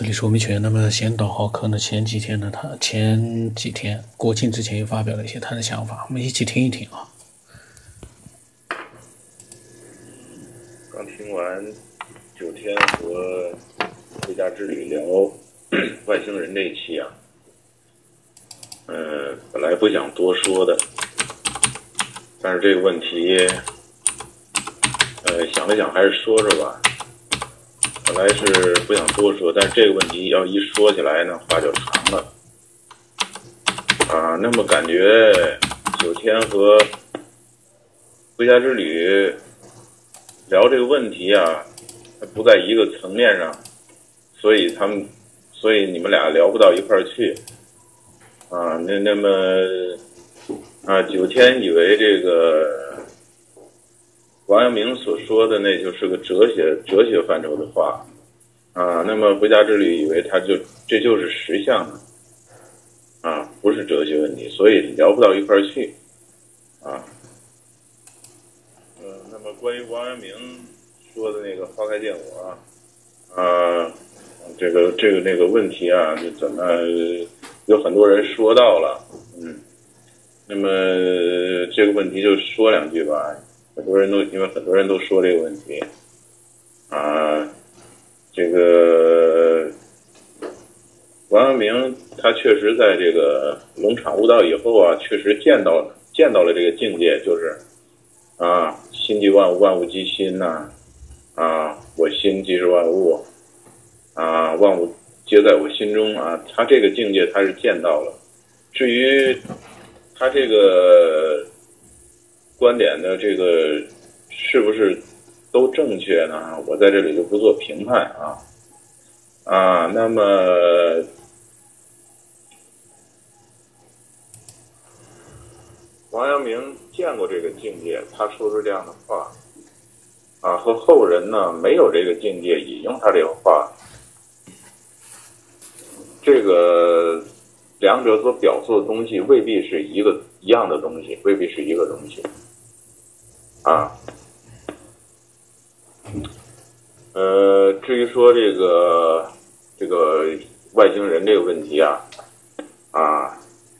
这里是吴明全。那么先导浩克呢？前几天呢，他前几天国庆之前又发表了一些他的想法，我们一起听一听啊。刚听完九天和回家之旅聊外星人这一期啊，呃，本来不想多说的，但是这个问题，呃，想了想还是说说吧。本来是不想多说，但是这个问题要一说起来呢，话就长了。啊，那么感觉九天和回家之旅聊这个问题啊，不在一个层面上，所以他们，所以你们俩聊不到一块儿去。啊，那那么啊，九天以为这个。王阳明所说的那就是个哲学哲学范畴的话，啊，那么回家之旅以为他就这就是实相啊，不是哲学问题，所以聊不到一块儿去，啊，嗯，那么关于王阳明说的那个花开见我啊，啊，这个这个那个问题啊，就怎么有很多人说到了，嗯，那么这个问题就说两句吧。很多人都因为很多人都说这个问题，啊，这个王阳明他确实在这个龙场悟道以后啊，确实见到见到了这个境界，就是啊，心即万物，万物即心呐，啊，我心即是万物，啊，万物皆在我心中啊，他这个境界他是见到了。至于他这个。观点的这个是不是都正确呢？我在这里就不做评判啊啊。那么王阳明见过这个境界，他说出这样的话啊，和后人呢没有这个境界引用他这个话，这个两者所表述的东西未必是一个一样的东西，未必是一个东西。啊，呃，至于说这个这个外星人这个问题啊，啊，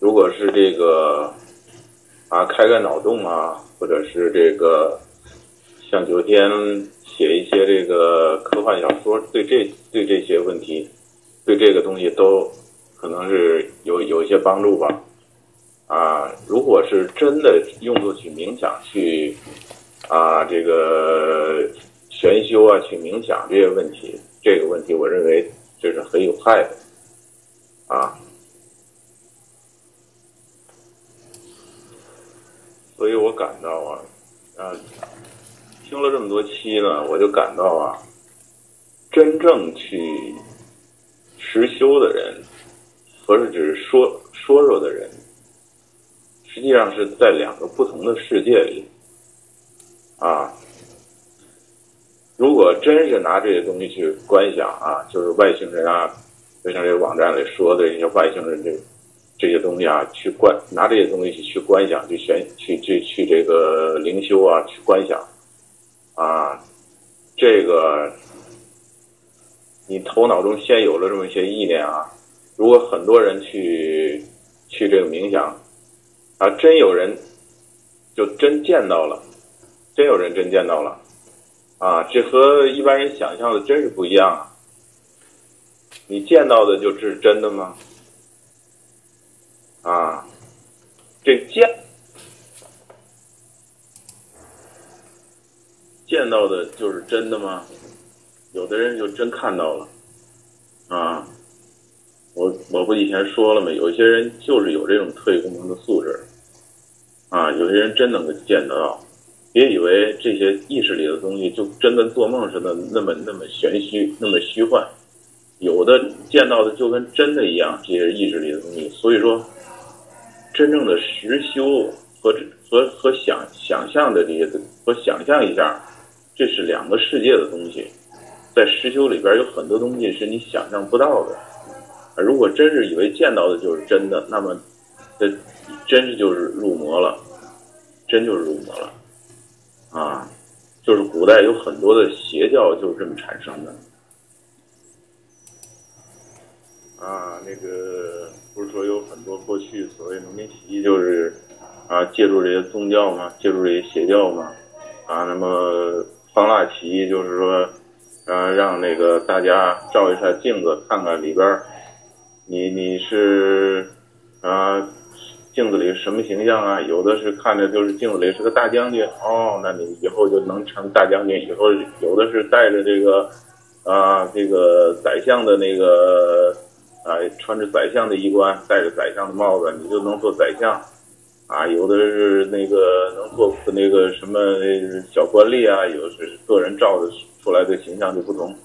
如果是这个啊开开脑洞啊，或者是这个像昨天写一些这个科幻小说，对这对这些问题，对这个东西都可能是有有一些帮助吧。啊，如果是真的用作去冥想去，啊，这个玄修啊，去冥想这些问题，这个问题，我认为这是很有害的，啊，所以我感到啊，啊，听了这么多期呢，我就感到啊，真正去实修的人，不是只是说说说的人。实际上是在两个不同的世界里，啊，如果真是拿这些东西去观想啊，就是外星人啊，就像这个网站里说的这些外星人这这些东西啊，去观拿这些东西去去观想，去玄去去去这个灵修啊，去观想，啊，这个你头脑中先有了这么一些意念啊，如果很多人去去这个冥想。啊，真有人，就真见到了，真有人真见到了，啊，这和一般人想象的真是不一样啊！你见到的就是真的吗？啊，这见见到的就是真的吗？有的人就真看到了，啊，我我不以前说了吗？有些人就是有这种特异功能的素质。啊，有些人真能够见得到，别以为这些意识里的东西就真跟做梦似的那么那么玄虚，那么虚幻。有的见到的就跟真的一样，这些意识里的东西。所以说，真正的实修和和和想想象的这些和想象一下，这是两个世界的东西。在实修里边有很多东西是你想象不到的。如果真是以为见到的就是真的，那么这。真是就是入魔了，真就是入魔了，啊，就是古代有很多的邪教就是这么产生的，啊，那个不是说有很多过去所谓农民起义就是啊，借助这些宗教嘛，借助这些邪教嘛，啊，那么方腊起义就是说，啊，让那个大家照一下镜子，看看里边，你你是啊。镜子里什么形象啊？有的是看着就是镜子里是个大将军哦，那你以后就能成大将军。以后有的是带着这个啊，这个宰相的那个啊，穿着宰相的衣冠，戴着宰相的帽子，你就能做宰相啊。有的是那个能做那个什么小官吏啊，有的是个人照的出来的形象就不同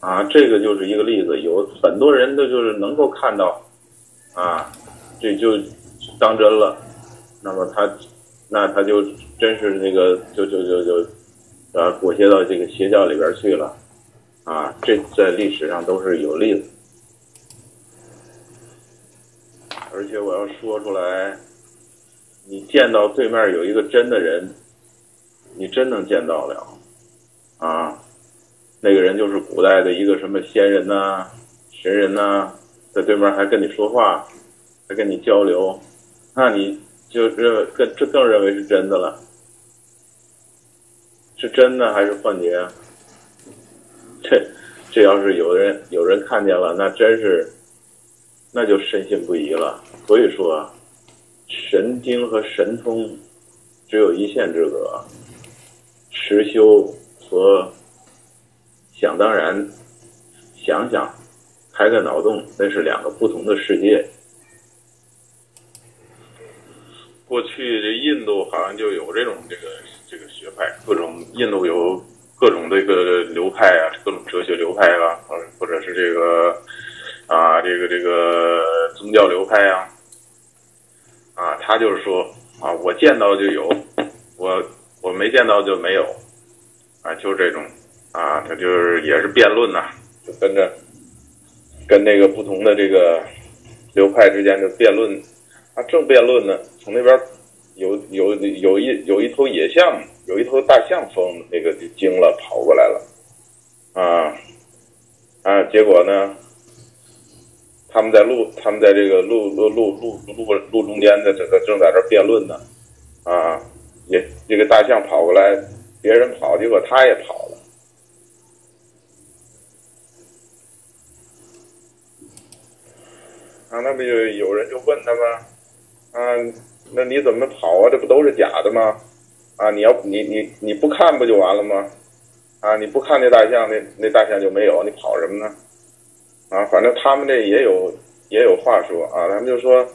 啊。这个就是一个例子，有很多人都就是能够看到啊，这就。当真了，那么他，那他就真是那个，就就就就，呃，裹挟到这个邪教里边去了，啊，这在历史上都是有例子。而且我要说出来，你见到对面有一个真的人，你真能见到了，啊，那个人就是古代的一个什么仙人呐、神人呐，在对面还跟你说话，还跟你交流。那你就认为更这更认为是真的了，是真的还是幻觉啊？这这要是有人有人看见了，那真是那就深信不疑了。所以说，啊神经和神通只有一线之隔，实修和想当然想想开个脑洞，那是两个不同的世界。过去这印度好像就有这种这个这个学派，各种印度有各种这个流派啊，各种哲学流派啊，或或者是这个啊这个这个宗教流派啊，啊，他就是说啊，我见到就有，我我没见到就没有，啊，就这种啊，他就是也是辩论呐，就跟着跟那个不同的这个流派之间的辩论。啊正辩论呢，从那边有有有一有一头野象，有一头大象疯，那个就惊了，跑过来了，啊啊！结果呢，他们在路，他们在这个路路路路路路中间的这个正在这辩论呢，啊，也这个大象跑过来，别人跑，结果他也跑了，啊，那不就有人就问他吗？啊，那你怎么跑啊？这不都是假的吗？啊，你要你你你不看不就完了吗？啊，你不看那大象，那那大象就没有，你跑什么呢？啊，反正他们这也有也有话说啊，他们就说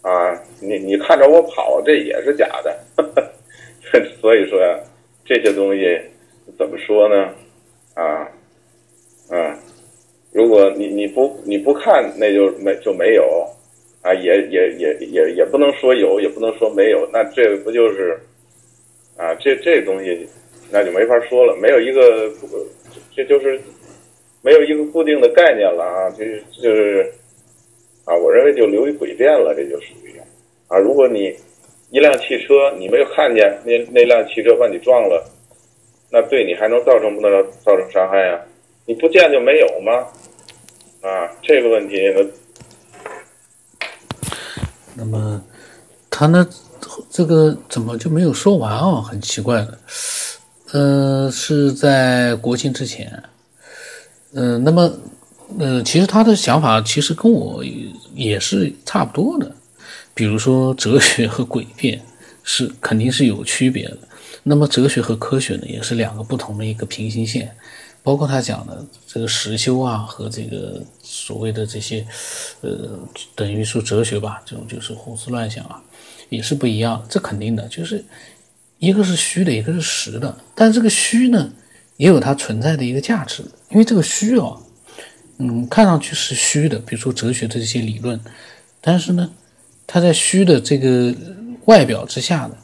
啊，你你看着我跑，这也是假的。所以说呀，这些东西怎么说呢？啊，嗯，如果你你不你不看，那就没就没有。啊，也也也也也不能说有，也不能说没有，那这不就是，啊，这这东西，那就没法说了，没有一个，这就是没有一个固定的概念了啊，这就是，啊，我认为就流于诡辩了，这就属于，啊，如果你一辆汽车你没有看见那那辆汽车把你撞了，那对你还能造成不能造成伤害啊？你不见就没有吗？啊，这个问题那。么，他呢？这个怎么就没有说完啊？很奇怪的。嗯，是在国庆之前。嗯，那么，呃，其实他的想法其实跟我也是差不多的。比如说，哲学和诡辩是肯定是有区别的。那么，哲学和科学呢，也是两个不同的一个平行线。包括他讲的这个实修啊，和这个所谓的这些，呃，等于说哲学吧，这种就是胡思乱想啊，也是不一样。这肯定的，就是一个是虚的，一个是实的。但这个虚呢，也有它存在的一个价值，因为这个虚啊，嗯，看上去是虚的，比如说哲学的这些理论，但是呢，它在虚的这个外表之下呢，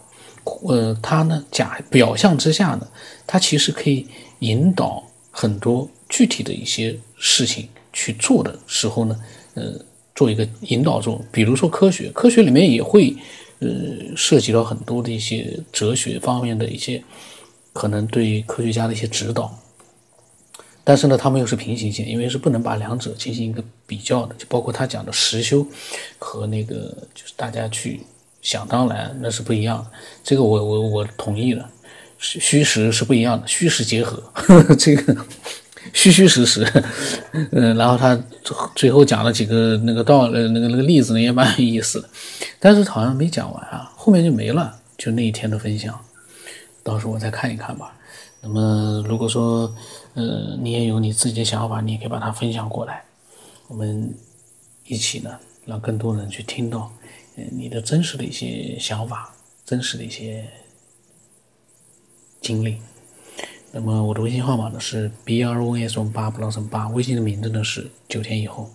呃，它呢假表象之下呢，它其实可以引导。很多具体的一些事情去做的时候呢，呃，做一个引导作用。比如说科学，科学里面也会，呃，涉及到很多的一些哲学方面的一些，可能对科学家的一些指导。但是呢，他们又是平行线，因为是不能把两者进行一个比较的，就包括他讲的实修和那个就是大家去想当然，那是不一样的。这个我我我同意了，虚虚实是不一样的，虚实结合，这个虚虚实实，嗯，然后他最后讲了几个那个道呃那个那个例子呢，也蛮有意思的，但是好像没讲完啊，后面就没了，就那一天的分享，到时候我再看一看吧。那么，如果说，呃，你也有你自己的想法，你也可以把它分享过来，我们一起呢，让更多人去听到，呃，你的真实的一些想法，真实的一些经历。那么，我的微信号码呢是 b r o n s 八 plus 八，微信的名字呢是九天以后。